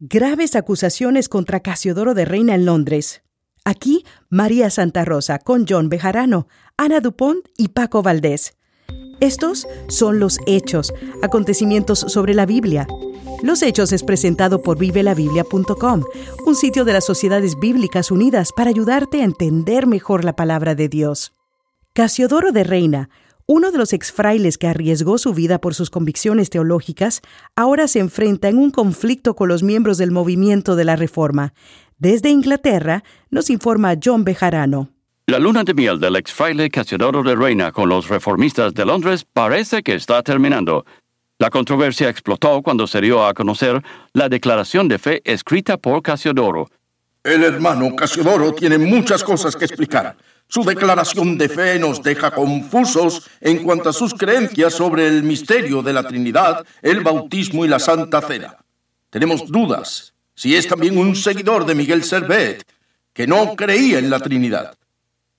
Graves acusaciones contra Casiodoro de Reina en Londres. Aquí, María Santa Rosa con John Bejarano, Ana Dupont y Paco Valdés. Estos son los hechos, acontecimientos sobre la Biblia. Los Hechos es presentado por vivelabiblia.com, un sitio de las Sociedades Bíblicas Unidas para ayudarte a entender mejor la palabra de Dios. Casiodoro de Reina, uno de los exfrailes que arriesgó su vida por sus convicciones teológicas, ahora se enfrenta en un conflicto con los miembros del movimiento de la Reforma. Desde Inglaterra, nos informa John Bejarano. La luna de miel del exfraile Casiodoro de Reina con los reformistas de Londres parece que está terminando. La controversia explotó cuando se dio a conocer la declaración de fe escrita por Casiodoro. El hermano Casiodoro tiene muchas cosas que explicar. Su declaración de fe nos deja confusos en cuanto a sus creencias sobre el misterio de la Trinidad, el bautismo y la Santa Cena. Tenemos dudas si es también un seguidor de Miguel Servet, que no creía en la Trinidad.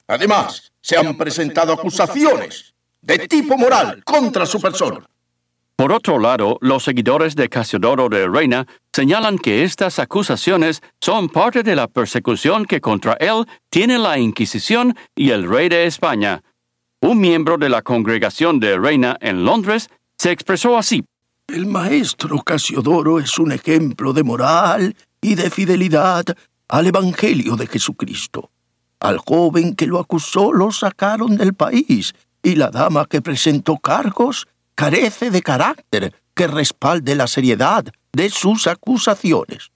Además, se han presentado acusaciones de tipo moral contra su persona. Por otro lado, los seguidores de Casiodoro de Reina señalan que estas acusaciones son parte de la persecución que contra él tiene la Inquisición y el rey de España. Un miembro de la congregación de Reina en Londres se expresó así. El maestro Casiodoro es un ejemplo de moral y de fidelidad al Evangelio de Jesucristo. Al joven que lo acusó lo sacaron del país y la dama que presentó cargos carece de carácter que respalde la seriedad de sus acusaciones.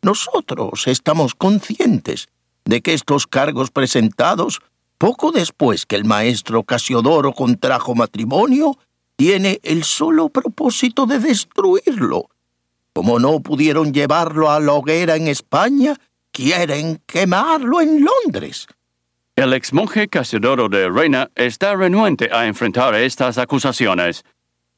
Nosotros estamos conscientes de que estos cargos presentados, poco después que el maestro Casiodoro contrajo matrimonio, tiene el solo propósito de destruirlo. Como no pudieron llevarlo a la hoguera en España, quieren quemarlo en Londres. El exmonje Casiodoro de Reina está renuente a enfrentar estas acusaciones.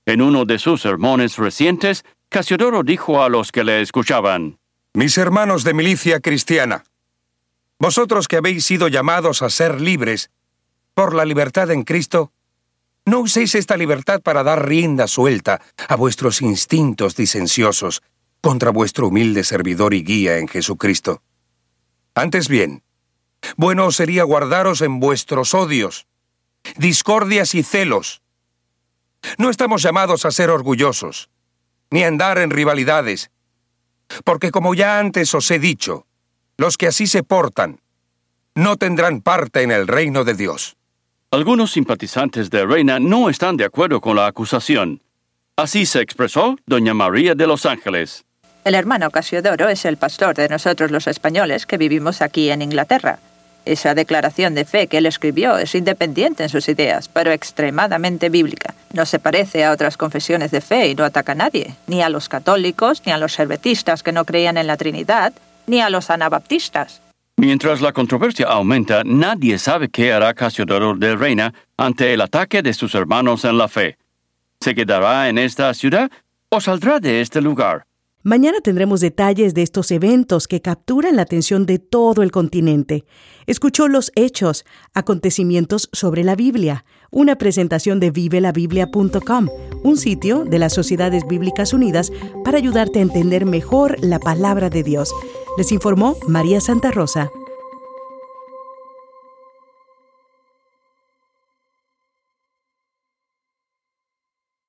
En uno de sus sermones recientes, Casiodoro dijo a los que le escuchaban, Mis hermanos de milicia cristiana, vosotros que habéis sido llamados a ser libres por la libertad en Cristo, no uséis esta libertad para dar rienda suelta a vuestros instintos disensiosos contra vuestro humilde servidor y guía en Jesucristo. Antes bien, bueno sería guardaros en vuestros odios, discordias y celos, no estamos llamados a ser orgullosos, ni a andar en rivalidades, porque como ya antes os he dicho, los que así se portan no tendrán parte en el reino de Dios. Algunos simpatizantes de Reina no están de acuerdo con la acusación. Así se expresó doña María de los Ángeles. El hermano Casiodoro es el pastor de nosotros los españoles que vivimos aquí en Inglaterra. Esa declaración de fe que él escribió es independiente en sus ideas, pero extremadamente bíblica. No se parece a otras confesiones de fe y no ataca a nadie, ni a los católicos, ni a los servetistas que no creían en la Trinidad, ni a los anabaptistas. Mientras la controversia aumenta, nadie sabe qué hará Casiodoro de Reina ante el ataque de sus hermanos en la fe. ¿Se quedará en esta ciudad o saldrá de este lugar? Mañana tendremos detalles de estos eventos que capturan la atención de todo el continente. Escuchó los hechos, acontecimientos sobre la Biblia, una presentación de vivelabiblia.com, un sitio de las Sociedades Bíblicas Unidas para ayudarte a entender mejor la palabra de Dios. Les informó María Santa Rosa.